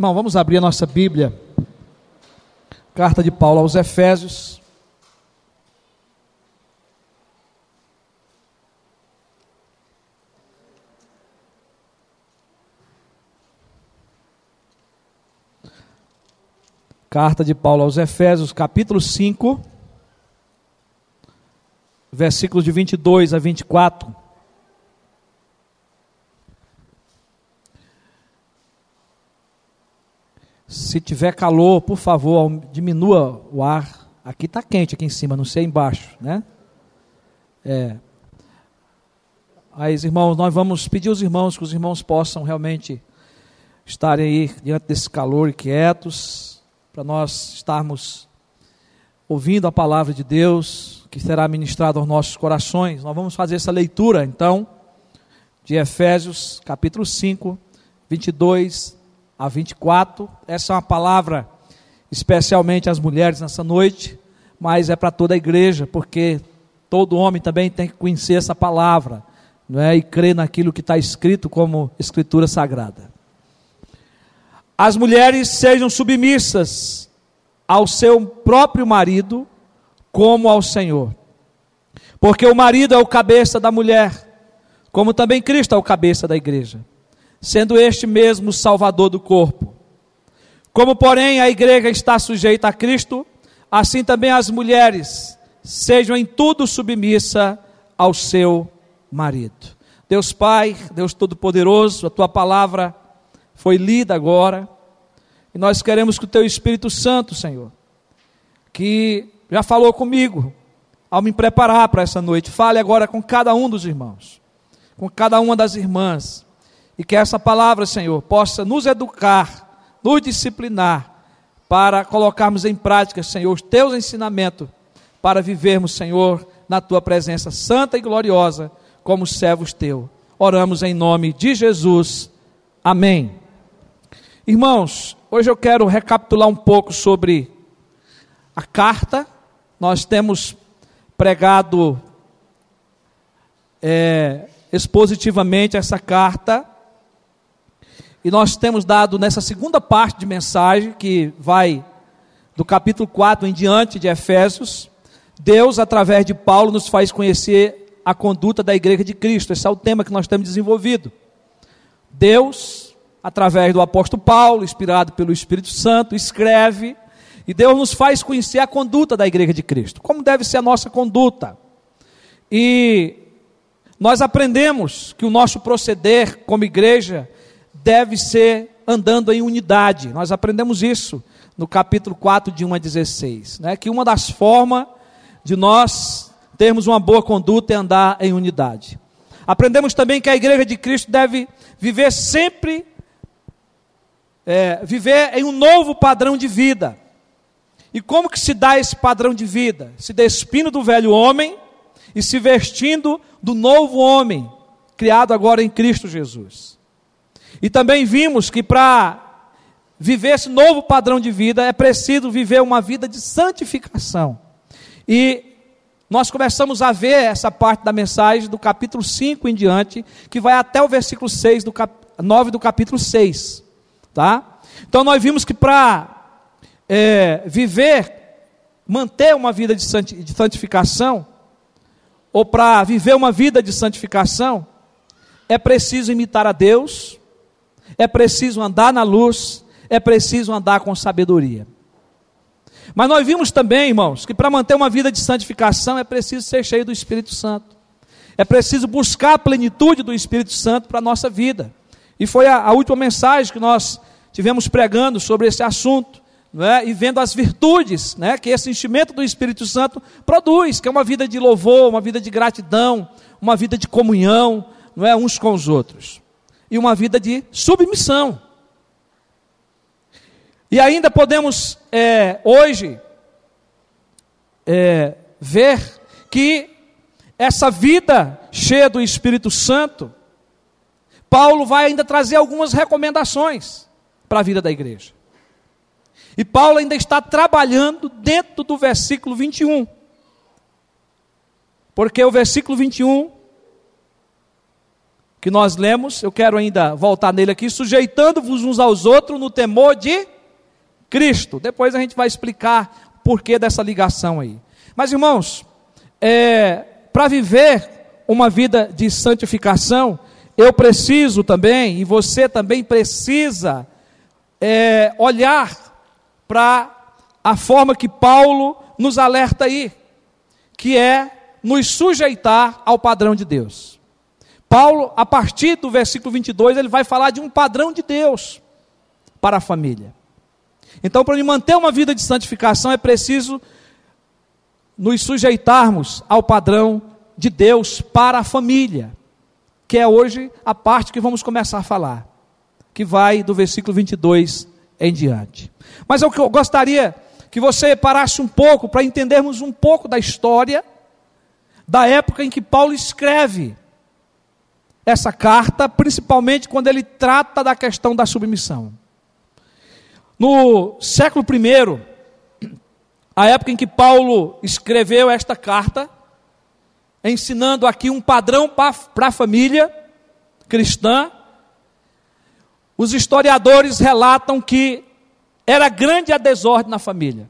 Irmão, vamos abrir a nossa Bíblia. Carta de Paulo aos Efésios. Carta de Paulo aos Efésios, capítulo 5, versículos de 22 a 24. Se tiver calor, por favor, diminua o ar. Aqui está quente, aqui em cima, não sei embaixo, né? É. Aí, irmãos, nós vamos pedir aos irmãos que os irmãos possam realmente estarem aí diante desse calor e quietos, para nós estarmos ouvindo a palavra de Deus, que será ministrada aos nossos corações. Nós vamos fazer essa leitura, então, de Efésios, capítulo 5, 22 a 24. Essa é uma palavra especialmente às mulheres nessa noite, mas é para toda a igreja, porque todo homem também tem que conhecer essa palavra, não é? E crer naquilo que está escrito como escritura sagrada. As mulheres sejam submissas ao seu próprio marido, como ao Senhor. Porque o marido é o cabeça da mulher, como também Cristo é o cabeça da igreja sendo este mesmo o Salvador do corpo. Como, porém, a igreja está sujeita a Cristo, assim também as mulheres sejam em tudo submissa ao seu marido. Deus Pai, Deus Todo-Poderoso, a tua palavra foi lida agora, e nós queremos que o teu Espírito Santo, Senhor, que já falou comigo ao me preparar para essa noite, fale agora com cada um dos irmãos, com cada uma das irmãs e que essa palavra, Senhor, possa nos educar, nos disciplinar, para colocarmos em prática, Senhor, os teus ensinamentos, para vivermos, Senhor, na tua presença santa e gloriosa, como servos teu. Oramos em nome de Jesus. Amém. Irmãos, hoje eu quero recapitular um pouco sobre a carta. Nós temos pregado é, expositivamente essa carta e nós temos dado nessa segunda parte de mensagem, que vai do capítulo 4 em diante de Efésios, Deus, através de Paulo, nos faz conhecer a conduta da igreja de Cristo. Esse é o tema que nós temos desenvolvido. Deus, através do apóstolo Paulo, inspirado pelo Espírito Santo, escreve e Deus nos faz conhecer a conduta da igreja de Cristo. Como deve ser a nossa conduta? E nós aprendemos que o nosso proceder como igreja deve ser andando em unidade. Nós aprendemos isso no capítulo 4, de 1 a 16. Né? Que uma das formas de nós termos uma boa conduta é andar em unidade. Aprendemos também que a igreja de Cristo deve viver sempre, é, viver em um novo padrão de vida. E como que se dá esse padrão de vida? Se despindo do velho homem e se vestindo do novo homem, criado agora em Cristo Jesus. E também vimos que para viver esse novo padrão de vida é preciso viver uma vida de santificação. E nós começamos a ver essa parte da mensagem do capítulo 5 em diante, que vai até o versículo 6 do cap... 9 do capítulo 6. Tá? Então nós vimos que para é, viver, manter uma vida de santificação, ou para viver uma vida de santificação, é preciso imitar a Deus, é preciso andar na luz, é preciso andar com sabedoria. Mas nós vimos também, irmãos, que para manter uma vida de santificação é preciso ser cheio do Espírito Santo. É preciso buscar a plenitude do Espírito Santo para a nossa vida. E foi a, a, última mensagem que nós tivemos pregando sobre esse assunto, não é? e vendo as virtudes né, que esse enchimento do Espírito Santo produz, que é uma vida de louvor, uma vida de gratidão, uma vida de comunhão, não é? uns com os outros e uma vida de submissão. E ainda podemos, é, hoje, é, ver que essa vida cheia do Espírito Santo, Paulo vai ainda trazer algumas recomendações para a vida da igreja. E Paulo ainda está trabalhando dentro do versículo 21. Porque o versículo 21 que nós lemos, eu quero ainda voltar nele aqui, sujeitando-vos uns aos outros no temor de Cristo. Depois a gente vai explicar por que dessa ligação aí. Mas irmãos, é, para viver uma vida de santificação, eu preciso também, e você também precisa, é, olhar para a forma que Paulo nos alerta aí, que é nos sujeitar ao padrão de Deus. Paulo, a partir do versículo 22, ele vai falar de um padrão de Deus para a família. Então, para manter uma vida de santificação, é preciso nos sujeitarmos ao padrão de Deus para a família, que é hoje a parte que vamos começar a falar, que vai do versículo 22 em diante. Mas eu gostaria que você parasse um pouco para entendermos um pouco da história da época em que Paulo escreve essa carta, principalmente quando ele trata da questão da submissão. No século I, a época em que Paulo escreveu esta carta, ensinando aqui um padrão para a família cristã, os historiadores relatam que era grande a desordem na família.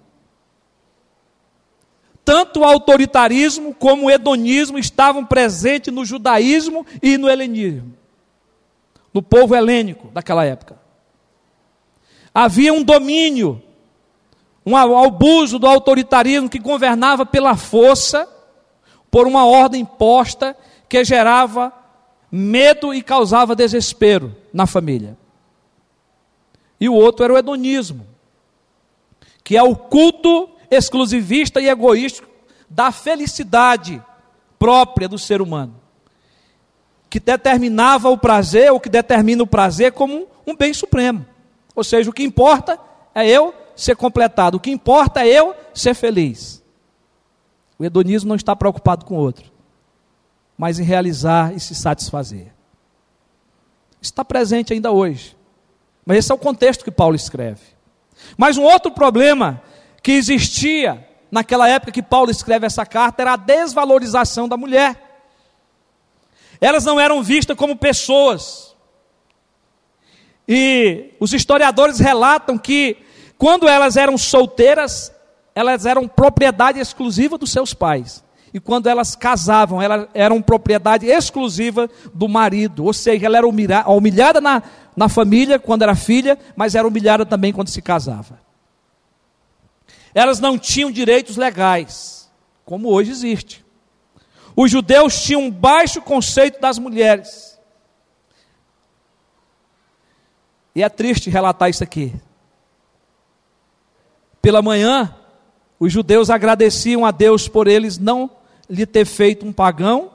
Tanto o autoritarismo como o hedonismo estavam presentes no judaísmo e no helenismo, no povo helênico daquela época. Havia um domínio, um abuso do autoritarismo que governava pela força, por uma ordem posta que gerava medo e causava desespero na família. E o outro era o hedonismo, que é o culto exclusivista e egoísta da felicidade própria do ser humano, que determinava o prazer, ou que determina o prazer como um bem supremo. Ou seja, o que importa é eu ser completado, o que importa é eu ser feliz. O hedonismo não está preocupado com o outro, mas em realizar e se satisfazer. Está presente ainda hoje. Mas esse é o contexto que Paulo escreve. Mas um outro problema que existia naquela época que Paulo escreve essa carta era a desvalorização da mulher. Elas não eram vistas como pessoas. E os historiadores relatam que quando elas eram solteiras, elas eram propriedade exclusiva dos seus pais. E quando elas casavam, elas eram propriedade exclusiva do marido. Ou seja, ela era humilhada na, na família quando era filha, mas era humilhada também quando se casava. Elas não tinham direitos legais, como hoje existe. Os judeus tinham um baixo conceito das mulheres. E é triste relatar isso aqui. Pela manhã, os judeus agradeciam a Deus por eles não lhe ter feito um pagão,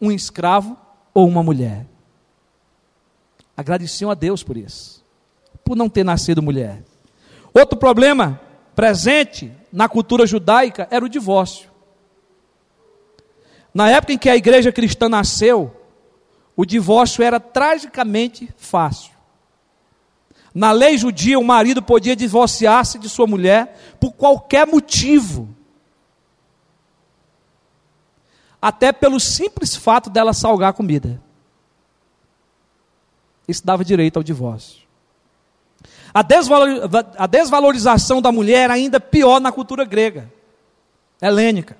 um escravo ou uma mulher. Agradeciam a Deus por isso, por não ter nascido mulher. Outro problema presente na cultura judaica era o divórcio. Na época em que a igreja cristã nasceu, o divórcio era tragicamente fácil. Na lei judia, o marido podia divorciar-se de sua mulher por qualquer motivo. Até pelo simples fato dela salgar a comida. Isso dava direito ao divórcio. A, desvalorização da mulher ainda pior na cultura grega, helênica.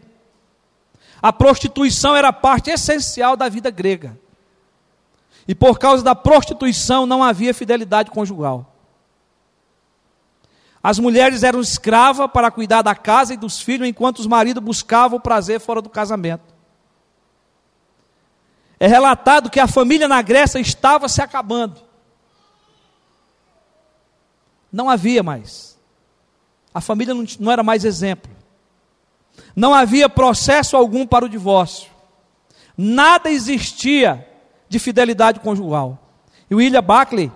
A prostituição era parte essencial da vida grega. E por causa da prostituição não havia fidelidade conjugal. As mulheres eram escravas para cuidar da casa e dos filhos, enquanto os maridos buscavam o prazer fora do casamento. É relatado que a família na Grécia estava se acabando não havia mais. A família não, não era mais exemplo. Não havia processo algum para o divórcio. Nada existia de fidelidade conjugal. E o William Buckley,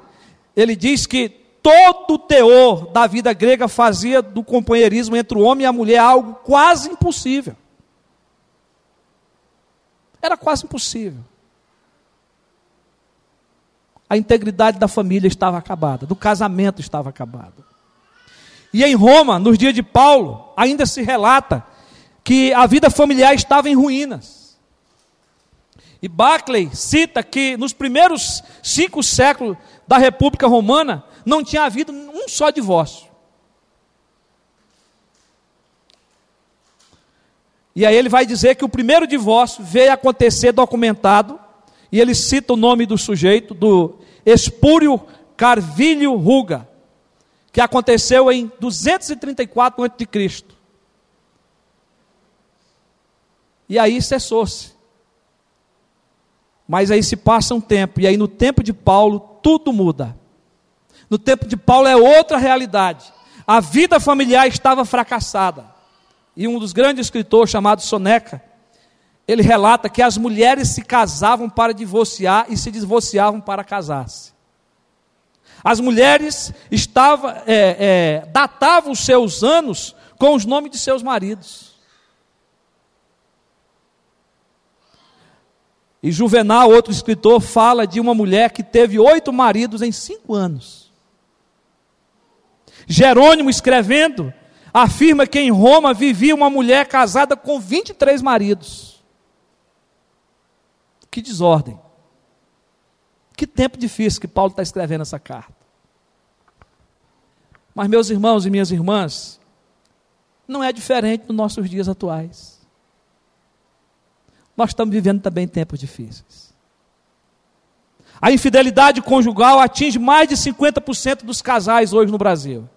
ele diz que todo o teor da vida grega fazia do companheirismo entre o homem e a mulher algo quase impossível. Era quase impossível a integridade da família estava acabada, do casamento estava acabado. E em Roma, nos dias de Paulo, ainda se relata que a vida familiar estava em ruínas. E Barclay cita que nos primeiros cinco séculos da República Romana não tinha havido um só divórcio. E aí ele vai dizer que o primeiro divórcio veio acontecer documentado, e ele cita o nome do sujeito, do Espúrio Carvilho Ruga, que aconteceu em 234 a.C. E aí cessou-se. Mas aí se passa um tempo, e aí no tempo de Paulo tudo muda. No tempo de Paulo é outra realidade. A vida familiar estava fracassada. E um dos grandes escritores, chamado Soneca, ele relata que as mulheres se casavam para divorciar e se divorciavam para casar-se. As mulheres é, é, datavam os seus anos com os nomes de seus maridos. E Juvenal, outro escritor, fala de uma mulher que teve oito maridos em cinco anos. Jerônimo, escrevendo, afirma que em Roma vivia uma mulher casada com 23 maridos. Que desordem. Que tempo difícil que Paulo está escrevendo essa carta. Mas, meus irmãos e minhas irmãs, não é diferente nos nossos dias atuais nós estamos vivendo também tempos difíceis. A infidelidade conjugal atinge mais de 50% dos casais hoje no Brasil.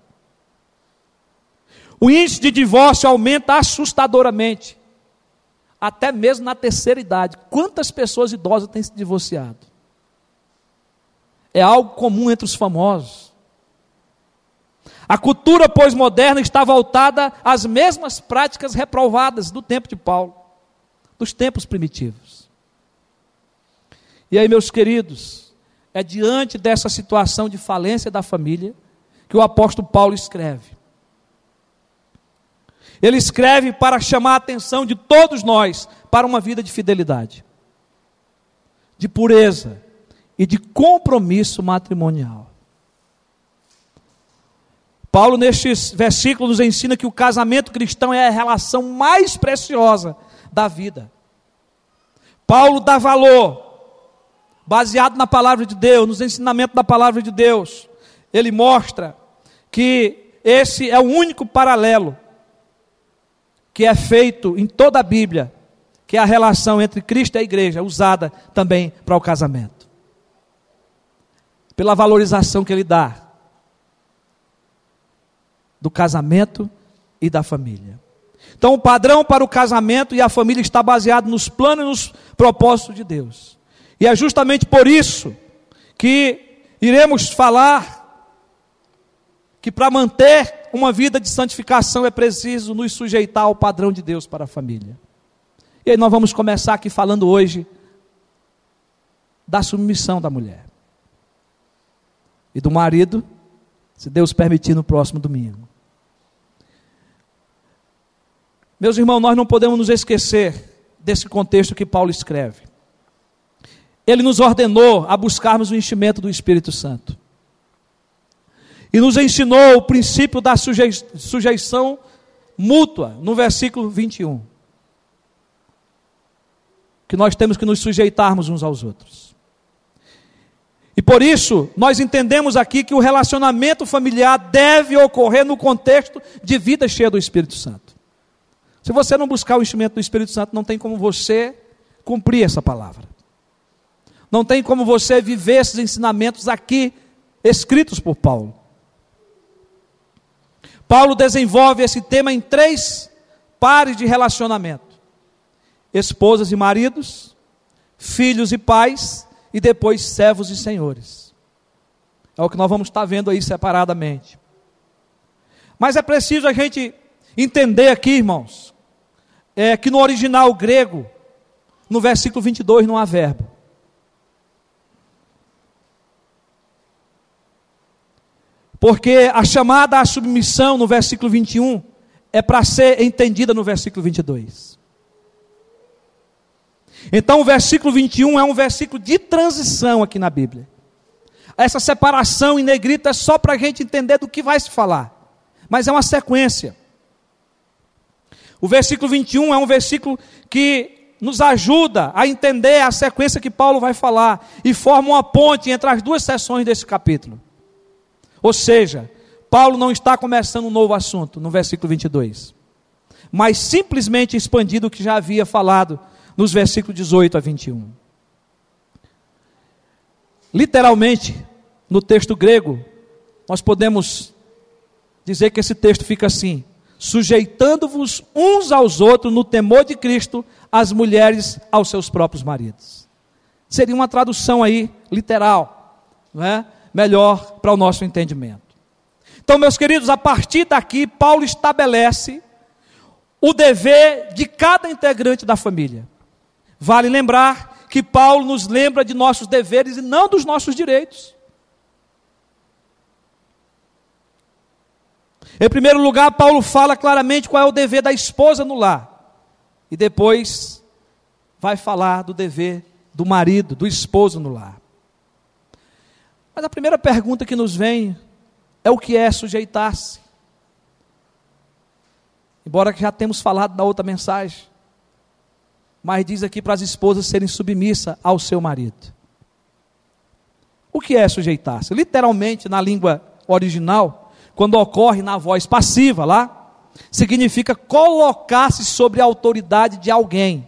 O índice de divórcio aumenta assustadoramente, até mesmo na terceira idade. Quantas pessoas idosas têm se divorciado? É algo comum entre os famosos. A cultura pós-moderna está voltada às mesmas práticas reprovadas do tempo de Paulo dos tempos primitivos. E aí, meus queridos, é diante dessa situação de falência da família que o apóstolo Paulo escreve. Ele escreve para chamar a atenção de todos nós para uma vida de fidelidade, de pureza e de compromisso matrimonial. Paulo, nestes versículos, nos ensina que o casamento cristão é a relação mais preciosa da vida. Paulo dá valor, baseado na palavra de Deus, nos ensinamentos da palavra de Deus. Ele mostra que esse é o único paralelo que é feito em toda a Bíblia, que é a relação entre Cristo e a igreja, usada também para o casamento. Pela valorização que ele dá do casamento e da família. Então, o padrão para o casamento e a família está baseado nos planos e nos propósitos de Deus. E é justamente por isso que iremos falar que para manter uma vida de santificação é preciso nos sujeitar ao padrão de Deus para a família. E aí nós vamos começar aqui falando hoje da submissão da mulher e do marido, se Deus permitir, no próximo domingo. Meus irmãos, nós não podemos nos esquecer desse contexto que Paulo escreve. Ele nos ordenou a buscarmos o enchimento do Espírito Santo. E nos ensinou o princípio da sujei sujeição mútua, no versículo 21. Que nós temos que nos sujeitarmos uns aos outros. E por isso, nós entendemos aqui que o relacionamento familiar deve ocorrer no contexto de vida cheia do Espírito Santo. Se você não buscar o instrumento do Espírito Santo, não tem como você cumprir essa palavra. Não tem como você viver esses ensinamentos aqui escritos por Paulo. Paulo desenvolve esse tema em três pares de relacionamento: esposas e maridos, filhos e pais, e depois servos e senhores. É o que nós vamos estar vendo aí separadamente. Mas é preciso a gente entender aqui, irmãos, é que no original grego, no versículo 22, não há verbo. Porque a chamada à submissão no versículo 21 é para ser entendida no versículo 22. Então o versículo 21 é um versículo de transição aqui na Bíblia. Essa separação em negrito é só para a gente entender do que vai se falar. Mas é uma sequência. O versículo 21 é um versículo que nos ajuda a entender a sequência que Paulo vai falar e forma uma ponte entre as duas sessões desse capítulo. Ou seja, Paulo não está começando um novo assunto no versículo 22, mas simplesmente expandindo o que já havia falado nos versículos 18 a 21. Literalmente, no texto grego, nós podemos dizer que esse texto fica assim: sujeitando-vos uns aos outros no temor de Cristo, as mulheres aos seus próprios maridos. Seria uma tradução aí literal, não é? Melhor para o nosso entendimento. Então, meus queridos, a partir daqui, Paulo estabelece o dever de cada integrante da família. Vale lembrar que Paulo nos lembra de nossos deveres e não dos nossos direitos. Em primeiro lugar, Paulo fala claramente qual é o dever da esposa no lar. E depois vai falar do dever do marido, do esposo no lar. Mas a primeira pergunta que nos vem é o que é sujeitar-se. Embora já temos falado da outra mensagem. Mas diz aqui para as esposas serem submissas ao seu marido. O que é sujeitar-se? Literalmente, na língua original, quando ocorre na voz passiva lá, significa colocar-se sobre a autoridade de alguém.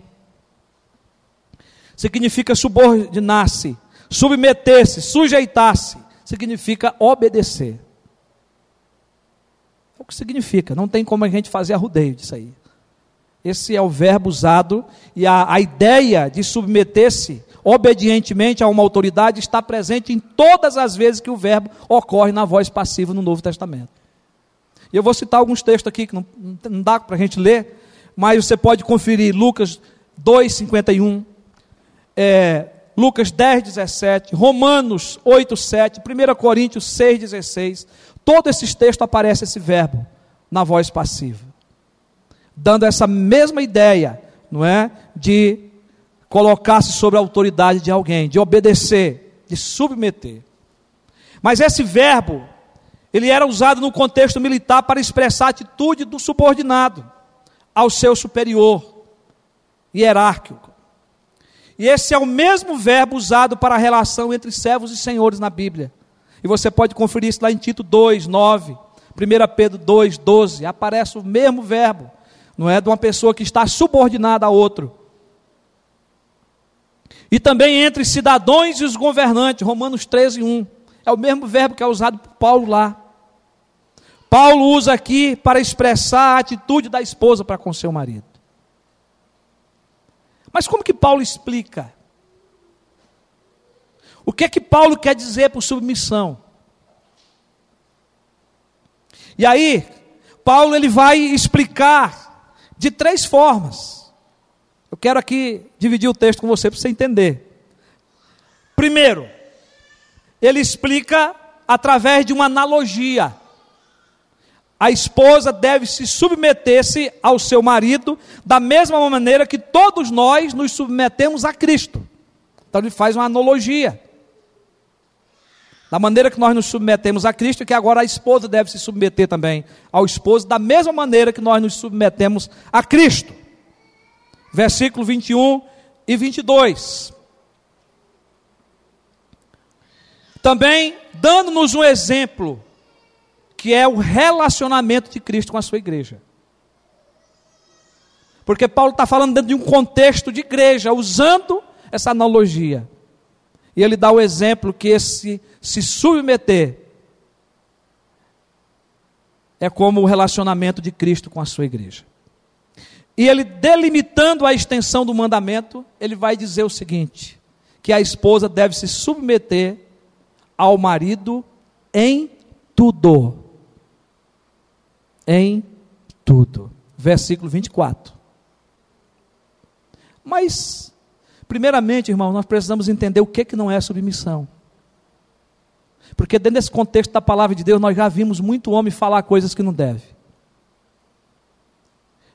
Significa subordinar-se, submeter-se, sujeitar-se. Significa obedecer. É o que significa, não tem como a gente fazer arrudeio disso aí. Esse é o verbo usado e a, a ideia de submeter-se obedientemente a uma autoridade está presente em todas as vezes que o verbo ocorre na voz passiva no Novo Testamento. E eu vou citar alguns textos aqui que não, não dá para a gente ler, mas você pode conferir Lucas 2,51, é, Lucas 10, 17, Romanos 8, 7, 1 Coríntios 6, 16. Todos esses textos aparece esse verbo na voz passiva, dando essa mesma ideia, não é, de colocar-se sobre a autoridade de alguém, de obedecer, de submeter. Mas esse verbo, ele era usado no contexto militar para expressar a atitude do subordinado ao seu superior hierárquico. E esse é o mesmo verbo usado para a relação entre servos e senhores na Bíblia. E você pode conferir isso lá em Tito 2, 9, 1 Pedro 2, 12. Aparece o mesmo verbo, não é? De uma pessoa que está subordinada a outro e também entre cidadãos e os governantes, Romanos 13, 1. É o mesmo verbo que é usado por Paulo lá. Paulo usa aqui para expressar a atitude da esposa para com seu marido. Mas como que Paulo explica? O que é que Paulo quer dizer por submissão? E aí, Paulo ele vai explicar de três formas. Eu quero aqui dividir o texto com você para você entender. Primeiro, ele explica através de uma analogia. A esposa deve se submeter-se ao seu marido da mesma maneira que todos nós nos submetemos a Cristo. Então ele faz uma analogia. Da maneira que nós nos submetemos a Cristo, que agora a esposa deve se submeter também ao esposo, da mesma maneira que nós nos submetemos a Cristo versículo 21 e 22. Também dando-nos um exemplo, que é o relacionamento de Cristo com a sua igreja. Porque Paulo está falando dentro de um contexto de igreja, usando essa analogia. E ele dá o exemplo que esse se submeter é como o relacionamento de Cristo com a sua igreja. E ele delimitando a extensão do mandamento, ele vai dizer o seguinte: que a esposa deve se submeter ao marido em tudo. Em tudo. Versículo 24. Mas, primeiramente, irmão, nós precisamos entender o que, que não é submissão. Porque dentro desse contexto da palavra de Deus, nós já vimos muito homem falar coisas que não deve.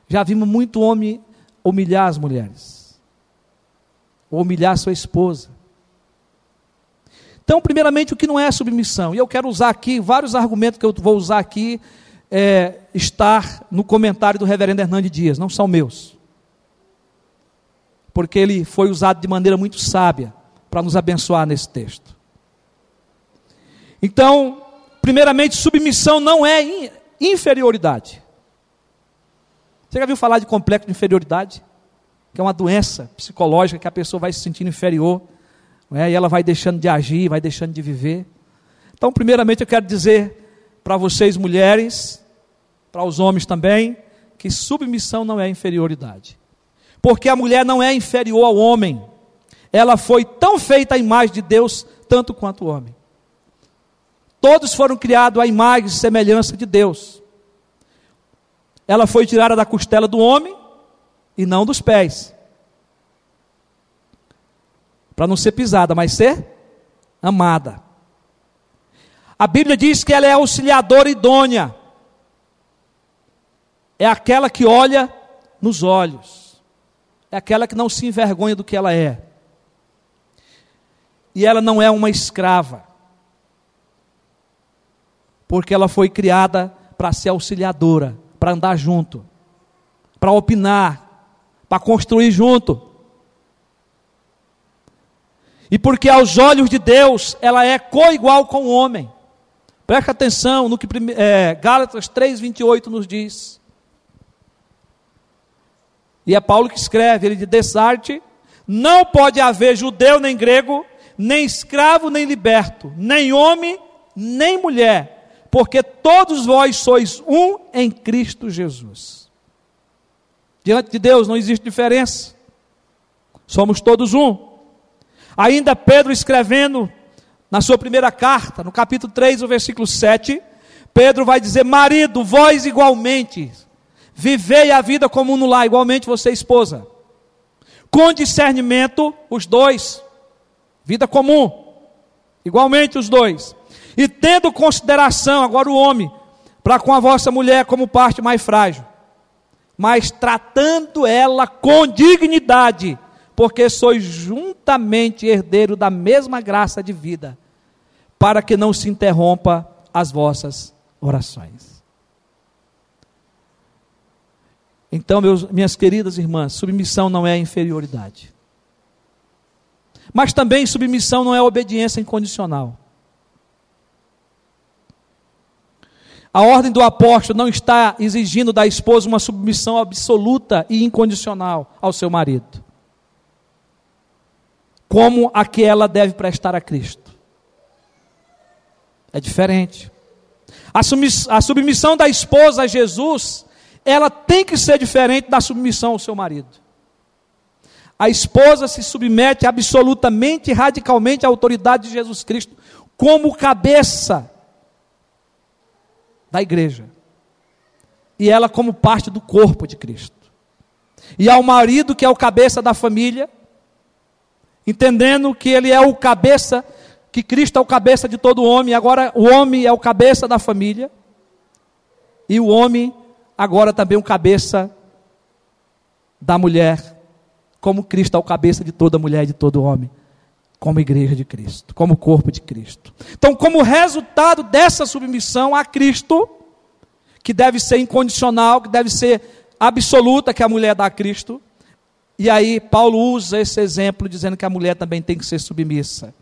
Já vimos muito homem humilhar as mulheres, ou humilhar sua esposa. Então, primeiramente, o que não é submissão? E eu quero usar aqui, vários argumentos que eu vou usar aqui, é, estar no comentário do reverendo Hernandes Dias, não são meus. porque ele foi usado de maneira muito sábia para nos abençoar nesse texto. Então, primeiramente, submissão não é inferioridade. Você já viu falar de complexo de inferioridade? Que é uma doença psicológica que a pessoa vai se sentindo inferior, né? e ela vai deixando de agir, vai deixando de viver. Então, primeiramente, eu quero dizer para vocês, mulheres, para os homens também, que submissão não é inferioridade. Porque a mulher não é inferior ao homem. Ela foi tão feita à imagem de Deus, tanto quanto o homem. Todos foram criados à imagem e semelhança de Deus. Ela foi tirada da costela do homem e não dos pés. Para não ser pisada, mas ser amada. A Bíblia diz que ela é auxiliadora idônea. É aquela que olha nos olhos. É aquela que não se envergonha do que ela é. E ela não é uma escrava. Porque ela foi criada para ser auxiliadora, para andar junto, para opinar, para construir junto. E porque aos olhos de Deus ela é coigual com o homem. Preste atenção no que é, Gálatas 3,28 nos diz. E é Paulo que escreve, ele diz, desarte, não pode haver judeu nem grego, nem escravo nem liberto, nem homem nem mulher, porque todos vós sois um em Cristo Jesus. Diante de Deus não existe diferença, somos todos um. Ainda Pedro escrevendo na sua primeira carta, no capítulo 3, o versículo 7, Pedro vai dizer: Marido, vós igualmente, vivei a vida comum no lar, igualmente você, esposa. Com discernimento, os dois, vida comum, igualmente os dois. E tendo consideração, agora o homem, para com a vossa mulher como parte mais frágil, mas tratando ela com dignidade, porque sois juntamente herdeiro da mesma graça de vida, para que não se interrompa as vossas orações. Então, meus, minhas queridas irmãs, submissão não é inferioridade. Mas também submissão não é obediência incondicional. A ordem do apóstolo não está exigindo da esposa uma submissão absoluta e incondicional ao seu marido, como a que ela deve prestar a Cristo. É diferente. A, submissão da esposa a Jesus, ela tem que ser diferente da submissão ao seu marido. A esposa se submete absolutamente e radicalmente à autoridade de Jesus Cristo, como cabeça da igreja. E ela como parte do corpo de Cristo. E ao marido, que é o cabeça da família, entendendo que ele é o cabeça que Cristo é o cabeça de todo homem, agora o homem é o cabeça da família, e o homem agora também o cabeça da mulher, como Cristo é o cabeça de toda mulher e de todo homem, como igreja de Cristo, como corpo de Cristo. Então, como resultado dessa submissão a Cristo, que deve ser incondicional, que deve ser absoluta, que a mulher dá a Cristo, e aí Paulo usa esse exemplo dizendo que a mulher também tem que ser submissa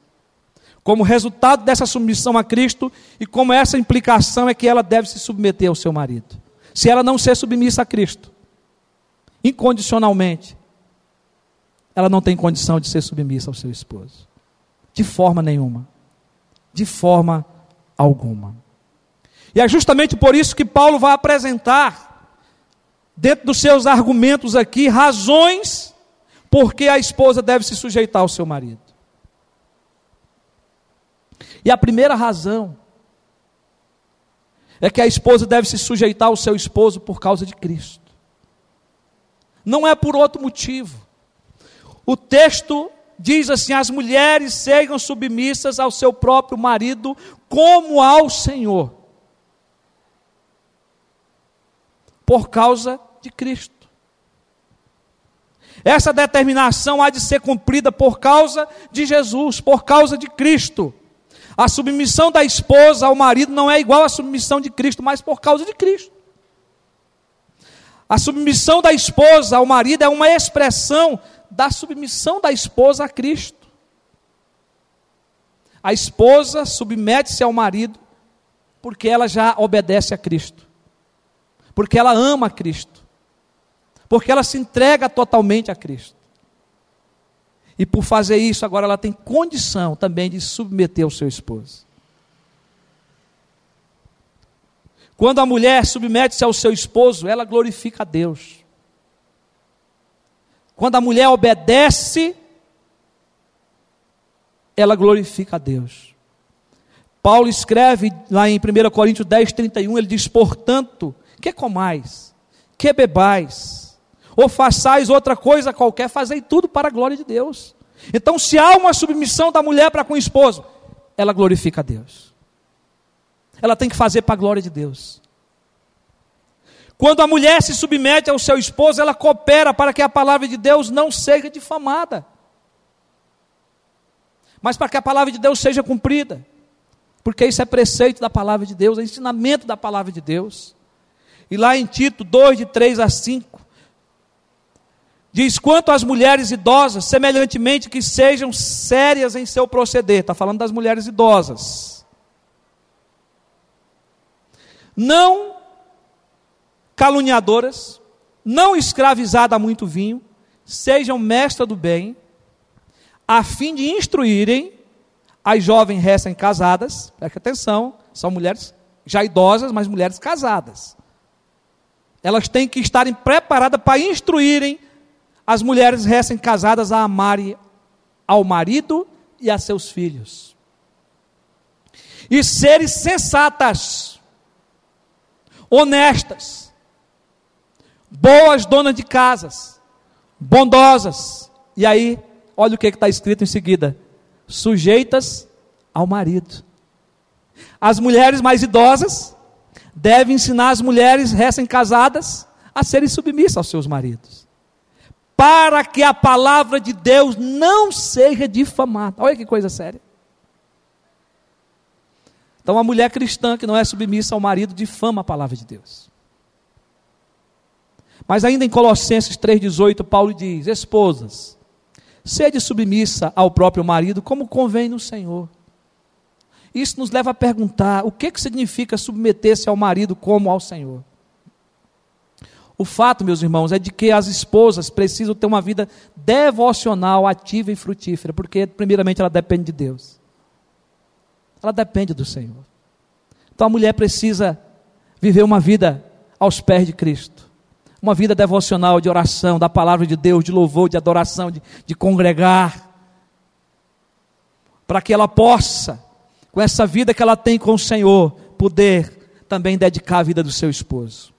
como resultado dessa submissão a Cristo e como essa implicação é que ela deve se submeter ao seu marido. Se ela não ser submissa a Cristo, incondicionalmente, ela não tem condição de ser submissa ao seu esposo. De forma nenhuma. De forma alguma. E é justamente por isso que Paulo vai apresentar, dentro dos seus argumentos aqui, razões por que a esposa deve se sujeitar ao seu marido. E a primeira razão é que a esposa deve se sujeitar ao seu esposo por causa de Cristo. Não é por outro motivo. O texto diz assim: as mulheres sejam submissas ao seu próprio marido como ao Senhor. Por causa de Cristo. Essa determinação há de ser cumprida por causa de Jesus, por causa de Cristo. A submissão da esposa ao marido não é igual à submissão de Cristo, mas por causa de Cristo. A submissão da esposa ao marido é uma expressão da submissão da esposa a Cristo. A esposa submete-se ao marido porque ela já obedece a Cristo, porque ela ama a Cristo, porque ela se entrega totalmente a Cristo. E por fazer isso, agora ela tem condição também de submeter o seu esposo. Quando a mulher submete-se ao seu esposo, ela glorifica a Deus. Quando a mulher obedece, ela glorifica a Deus. Paulo escreve lá em 1 Coríntios 10, 31, ele diz: Portanto, que comais, que bebais, ou façais outra coisa qualquer, fazei tudo para a glória de Deus. Então, se há uma submissão da mulher para com o esposo, ela glorifica a Deus. Ela tem que fazer para a glória de Deus. Quando a mulher se submete ao seu esposo, ela coopera para que a palavra de Deus não seja difamada mas para que a palavra de Deus seja cumprida. Porque isso é preceito da palavra de Deus, é ensinamento da palavra de Deus. E lá em Tito 2, de 3 a 5, diz: quanto às mulheres idosas, semelhantemente que sejam sérias em seu proceder. Está falando das mulheres idosas. Não caluniadoras, não escravizadas a muito vinho, sejam mestras do bem a fim de instruírem as jovens recém-casadas, preste atenção, são mulheres já idosas, mas mulheres casadas. Elas têm que estarem preparadas para instruírem as mulheres recém-casadas a amarem ao marido e a seus filhos. E serem sensatas, honestas, boas donas de casas, bondosas. E aí, olha o que está escrito em seguida: sujeitas ao marido. As mulheres mais idosas devem ensinar as mulheres recém-casadas a serem submissas aos seus maridos, para que a palavra de Deus não seja difamada. Olha que coisa séria. Então, a mulher cristã que não é submissa ao marido difama a palavra de Deus. Mas ainda em Colossenses 3,18, Paulo diz: Esposas, Sede submissa ao próprio marido, como convém no Senhor. Isso nos leva a perguntar: o que, que significa submeter-se ao marido como ao Senhor? O fato, meus irmãos, é de que as esposas precisam ter uma vida devocional, ativa e frutífera, porque, primeiramente, ela depende de Deus. Ela depende do Senhor. Então a mulher precisa viver uma vida aos pés de Cristo uma vida devocional, de oração, da palavra de Deus, de louvor, de adoração, de, de congregar, para que ela possa, com essa vida que ela tem com o Senhor, poder também dedicar a vida do seu esposo.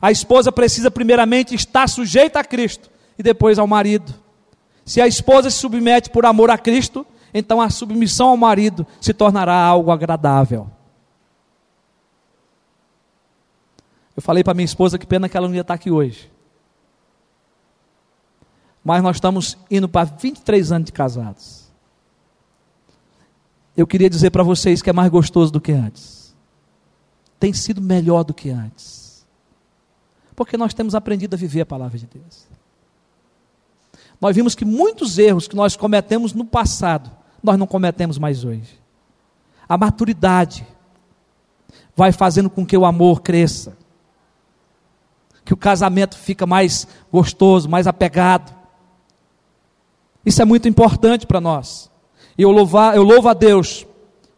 A esposa precisa, primeiramente, estar sujeita a Cristo e depois ao marido. Se a esposa se submete por amor a Cristo, então a submissão ao marido se tornará algo agradável. Eu falei para minha esposa que pena que ela não ia estar aqui hoje. Mas nós estamos indo para 23 anos de casados. Eu queria dizer para vocês que é mais gostoso do que antes. Tem sido melhor do que antes. Porque nós temos aprendido a viver a palavra de Deus. Nós vimos que muitos erros que nós cometemos no passado, nós não cometemos mais hoje. A maturidade vai fazendo com que o amor cresça que o casamento fica mais gostoso, mais apegado. Isso é muito importante para nós. E eu, eu louvo a Deus,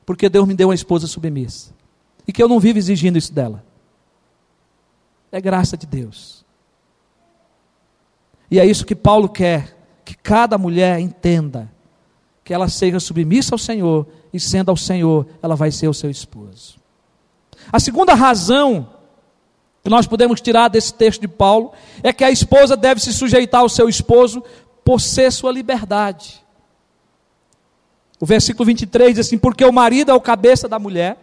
porque Deus me deu uma esposa submissa. E que eu não vivo exigindo isso dela. É graça de Deus. E é isso que Paulo quer, que cada mulher entenda, que ela seja submissa ao Senhor, e sendo ao Senhor, ela vai ser o seu esposo. A segunda razão que nós podemos tirar desse texto de Paulo é que a esposa deve se sujeitar ao seu esposo por ser sua liberdade. O versículo 23 diz assim: Porque o marido é o cabeça da mulher,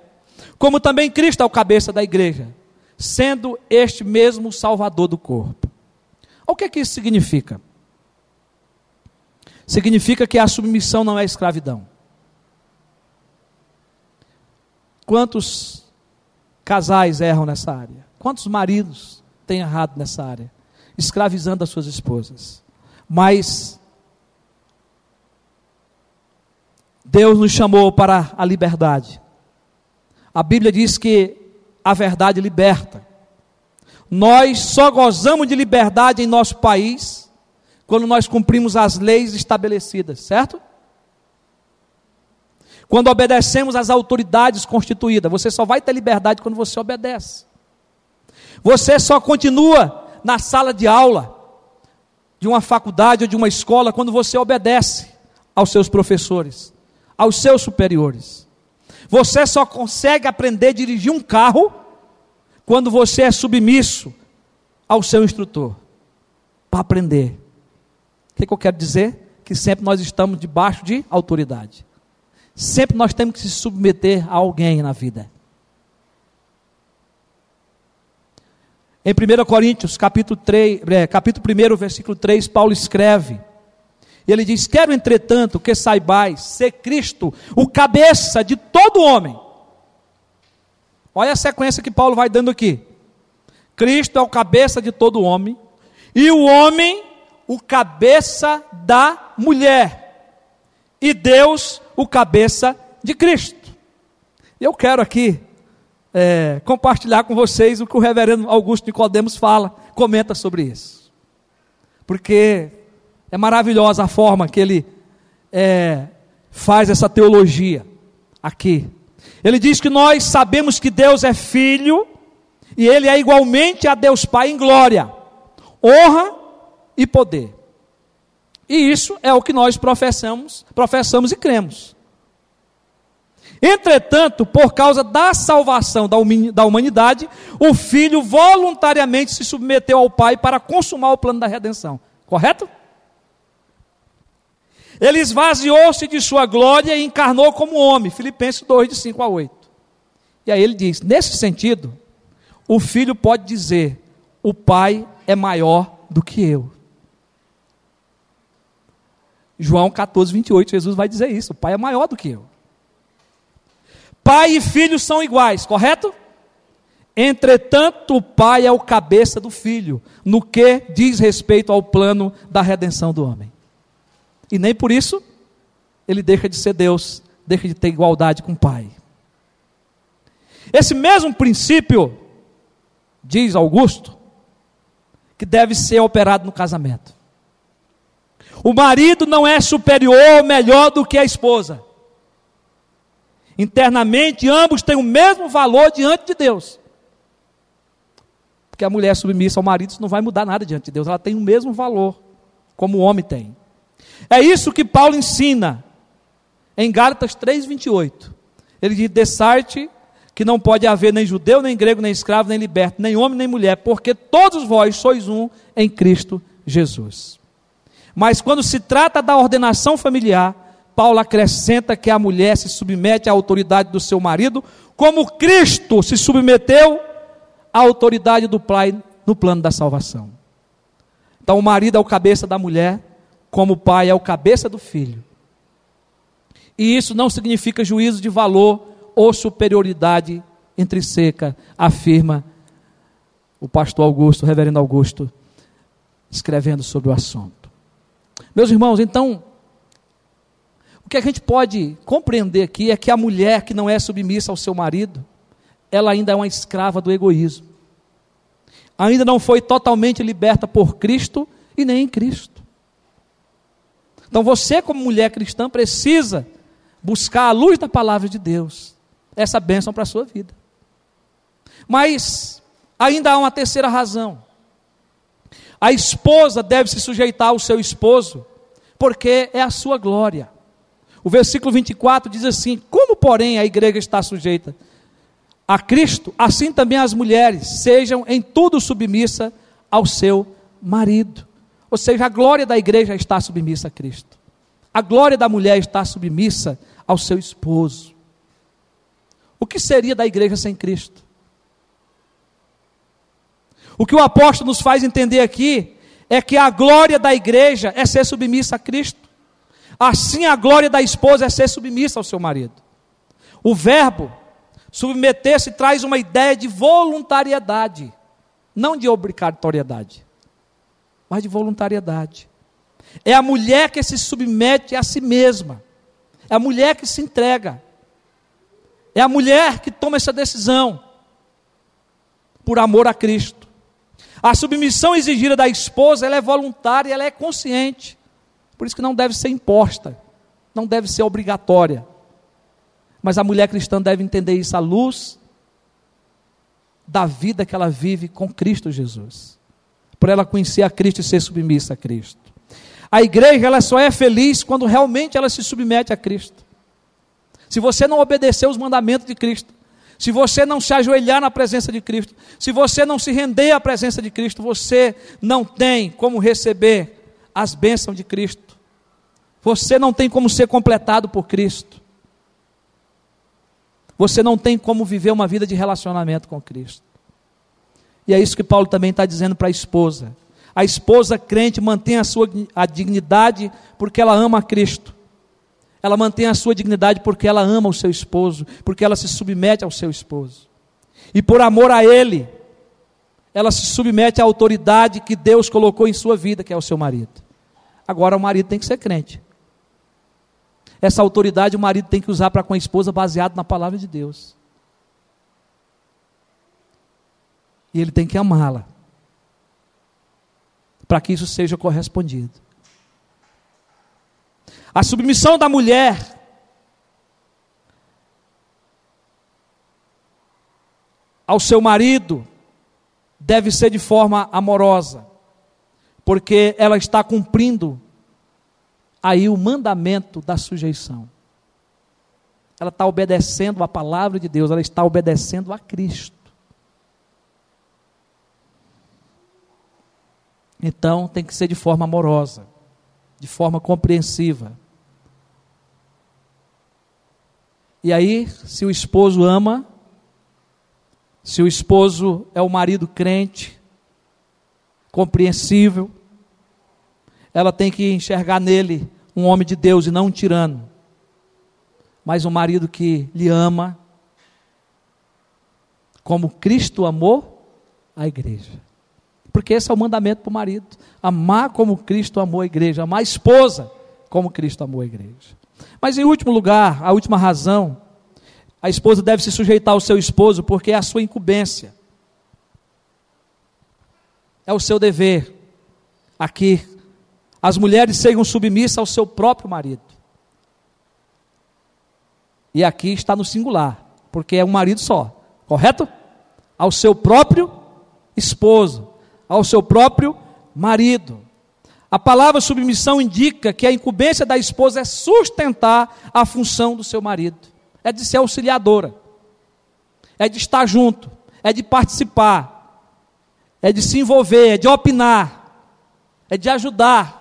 como também Cristo é o cabeça da igreja, sendo este mesmo salvador do corpo. O que é que isso significa? Significa que a submissão não é escravidão. Quantos casais erram nessa área? Quantos maridos têm errado nessa área? Escravizando as suas esposas. Mas Deus nos chamou para a liberdade. A Bíblia diz que a verdade liberta. Nós só gozamos de liberdade em nosso país quando nós cumprimos as leis estabelecidas, certo? Quando obedecemos às autoridades constituídas, você só vai ter liberdade quando você obedece. Você só continua na sala de aula de uma faculdade ou de uma escola quando você obedece aos seus professores, aos seus superiores. Você só consegue aprender a dirigir um carro quando você é submisso ao seu instrutor para aprender. O que, que eu quero dizer? Que sempre nós estamos debaixo de autoridade. Sempre nós temos que se submeter a alguém na vida. Em 1 Coríntios, capítulo, 3, é, capítulo 1, versículo 3, Paulo escreve. E ele diz: Quero, entretanto, que saibais ser Cristo o cabeça de todo homem. Olha a sequência que Paulo vai dando aqui. Cristo é o cabeça de todo homem, e o homem o cabeça da mulher, e Deus o cabeça de Cristo. Eu quero aqui é, compartilhar com vocês o que o reverendo Augusto Nicodemos fala, comenta sobre isso. Porque é maravilhosa a forma que ele é, faz essa teologia aqui. Ele diz que nós sabemos que Deus é filho e ele é igualmente a Deus Pai em glória, honra e poder. E isso é o que nós professamos, professamos e cremos. Entretanto, por causa da salvação da humanidade, o filho voluntariamente se submeteu ao Pai para consumar o plano da redenção. Correto? Ele esvaziou-se de sua glória e encarnou como homem. Filipenses 2, de 5 a 8. E aí ele diz: nesse sentido, o filho pode dizer: o pai é maior do que eu. João 14, 28, Jesus vai dizer isso: o pai é maior do que eu. Pai e filho são iguais, correto? Entretanto, o pai é o cabeça do filho, no que diz respeito ao plano da redenção do homem. E nem por isso ele deixa de ser Deus, deixa de ter igualdade com o pai. Esse mesmo princípio, diz Augusto, que deve ser operado no casamento. O marido não é superior ou melhor do que a esposa. Internamente, ambos têm o mesmo valor diante de Deus. Porque a mulher submissa ao marido, não vai mudar nada diante de Deus. Ela tem o mesmo valor, como o homem tem. É isso que Paulo ensina em Gálatas 3:28. Ele diz: "Dessarte que não pode haver nem judeu, nem grego, nem escravo, nem liberto, nem homem, nem mulher, porque todos vós sois um em Cristo Jesus." Mas quando se trata da ordenação familiar, Paulo acrescenta que a mulher se submete à autoridade do seu marido, como Cristo se submeteu à autoridade do pai no plano da salvação. Então, o marido é o cabeça da mulher, como o pai é o cabeça do filho. E isso não significa juízo de valor ou superioridade intrínseca, afirma o pastor Augusto, o reverendo Augusto, escrevendo sobre o assunto. Meus irmãos, então, o que a gente pode compreender aqui é que a mulher que não é submissa ao seu marido, ela ainda é uma escrava do egoísmo. Ainda não foi totalmente liberta por Cristo e nem em Cristo. Então você, como mulher cristã, precisa buscar a luz da palavra de Deus, essa bênção para a sua vida. Mas ainda há uma terceira razão. A esposa deve se sujeitar ao seu esposo, porque é a sua glória. O versículo 24 diz assim: Como, porém, a igreja está sujeita a Cristo, assim também as mulheres sejam em tudo submissa ao seu marido. Ou seja, a glória da igreja está submissa a Cristo. A glória da mulher está submissa ao seu esposo. O que seria da igreja sem Cristo? O que o apóstolo nos faz entender aqui é que a glória da igreja é ser submissa a Cristo. Assim a glória da esposa é ser submissa ao seu marido. O verbo submeter-se traz uma ideia de voluntariedade, não de obrigatoriedade mas de voluntariedade. É a mulher que se submete a si mesma. É a mulher que se entrega. É a mulher que toma essa decisão por amor a Cristo. A submissão exigida da esposa, ela é voluntária, ela é consciente. Por isso que não deve ser imposta, não deve ser obrigatória. Mas a mulher cristã deve entender isso à luz da vida que ela vive com Cristo Jesus. Por ela conhecer a Cristo e ser submissa a Cristo. A igreja ela só é feliz quando realmente ela se submete a Cristo. Se você não obedecer os mandamentos de Cristo, se você não se ajoelhar na presença de Cristo, se você não se render à presença de Cristo, você não tem como receber as bênçãos de Cristo. Você não tem como ser completado por Cristo. Você não tem como viver uma vida de relacionamento com Cristo. E é isso que Paulo também está dizendo para a esposa. A esposa crente mantém a sua a dignidade porque ela ama a Cristo. Ela mantém a sua dignidade porque ela ama o seu esposo, porque ela se submete ao seu esposo. E por amor a ele, ela se submete à autoridade que Deus colocou em sua vida, que é o seu marido. Agora o marido tem que ser crente. Essa autoridade o marido tem que usar para com a esposa baseado na palavra de Deus. E ele tem que amá-la. Para que isso seja correspondido. A submissão da mulher ao seu marido deve ser de forma amorosa, porque ela está cumprindo aí o mandamento da sujeição. Ela está obedecendo a palavra de Deus, ela está obedecendo a Cristo. Então tem que ser de forma amorosa, de forma compreensiva. E aí, se o esposo ama, se o esposo é o marido crente, compreensível, ela tem que enxergar nele um homem de Deus e não um tirano, mas um marido que lhe ama, como Cristo amou a igreja. Porque esse é o mandamento para o marido: amar como Cristo amou a igreja, amar a esposa como Cristo amou a igreja. Mas em último lugar, a última razão, a esposa deve se sujeitar ao seu esposo porque é a sua incumbência. É o seu dever. Aqui as mulheres sejam submissas ao seu próprio marido. E aqui está no singular, porque é um marido só, correto? Ao seu próprio esposo, ao seu próprio marido. A palavra submissão indica que a incumbência da esposa é sustentar a função do seu marido, é de ser auxiliadora, é de estar junto, é de participar, é de se envolver, é de opinar, é de ajudar,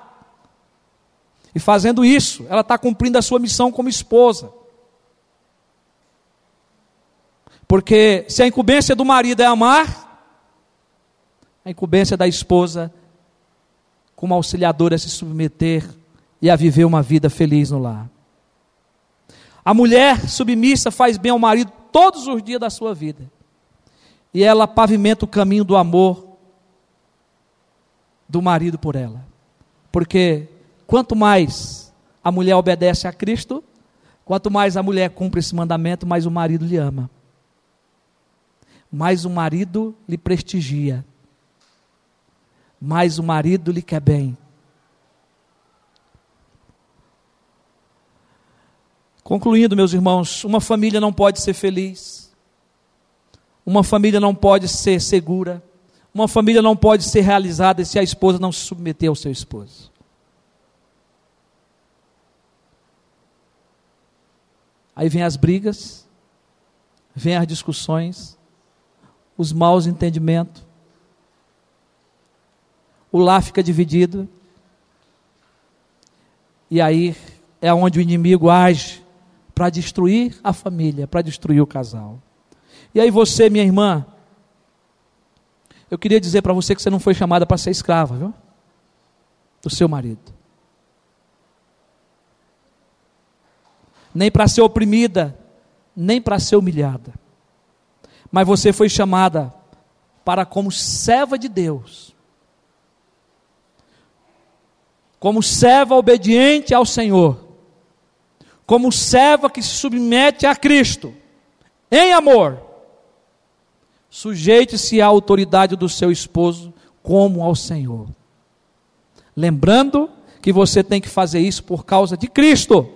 e fazendo isso, ela está cumprindo a sua missão como esposa. Porque se a incumbência do marido é amar, a incumbência da esposa, como auxiliadora, é se submeter e a viver uma vida feliz no lar. A mulher submissa faz bem ao marido todos os dias da sua vida. E ela pavimenta o caminho do amor do marido por ela. Porque Quanto mais a mulher obedece a Cristo, quanto mais a mulher cumpre esse mandamento, mais o marido lhe ama. Mais o marido lhe prestigia. Mais o marido lhe quer bem. Concluindo, meus irmãos, uma família não pode ser feliz, uma família não pode ser segura, uma família não pode ser realizada se a esposa não se submeter ao seu esposo. Aí vem as brigas, vem as discussões, os maus entendimentos. O lar fica dividido. E aí é onde o inimigo age para destruir a família, para destruir o casal. E aí você, minha irmã, eu queria dizer para você que você não foi chamada para ser escrava, viu? Do seu marido. nem para ser oprimida, nem para ser humilhada. Mas você foi chamada para, como serva de Deus, como serva obediente ao Senhor, como serva que se submete a Cristo, em amor, sujeite-se à autoridade do seu esposo como ao Senhor. Lembrando que você tem que fazer isso por causa de Cristo,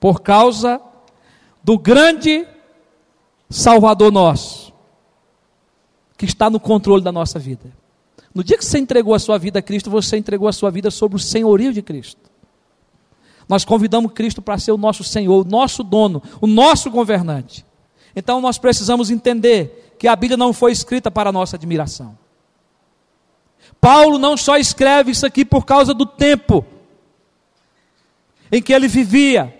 por causa do grande Salvador nosso, que está no controle da nossa vida. No dia que você entregou a sua vida a Cristo, você entregou a sua vida sobre o senhorio de Cristo. Nós convidamos Cristo para ser o nosso Senhor, o nosso dono, o nosso governante. Então nós precisamos entender que a Bíblia não foi escrita para nossa admiração. Paulo não só escreve isso aqui por causa do tempo em que ele vivia,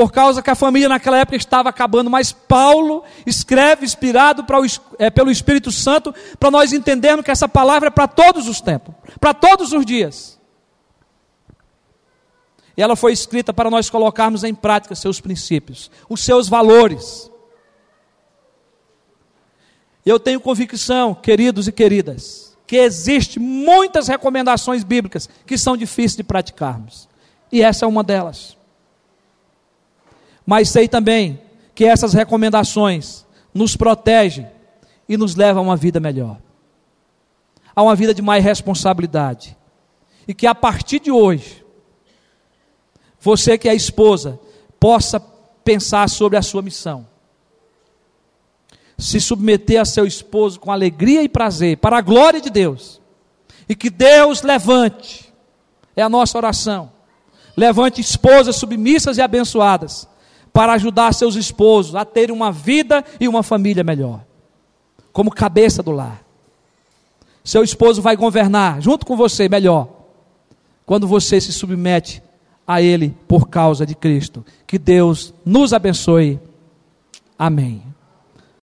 por causa que a família naquela época estava acabando, mas Paulo escreve inspirado o, é, pelo Espírito Santo para nós entendermos que essa palavra é para todos os tempos, para todos os dias. E ela foi escrita para nós colocarmos em prática seus princípios, os seus valores. Eu tenho convicção, queridos e queridas, que existe muitas recomendações bíblicas que são difíceis de praticarmos. E essa é uma delas. Mas sei também que essas recomendações nos protegem e nos levam a uma vida melhor. A uma vida de mais responsabilidade. E que a partir de hoje, você que é esposa, possa pensar sobre a sua missão se submeter a seu esposo com alegria e prazer, para a glória de Deus. E que Deus levante, é a nossa oração, levante esposas submissas e abençoadas, para ajudar seus esposos a terem uma vida e uma família melhor, como cabeça do lar. Seu esposo vai governar junto com você melhor, quando você se submete a Ele por causa de Cristo. Que Deus nos abençoe. Amém.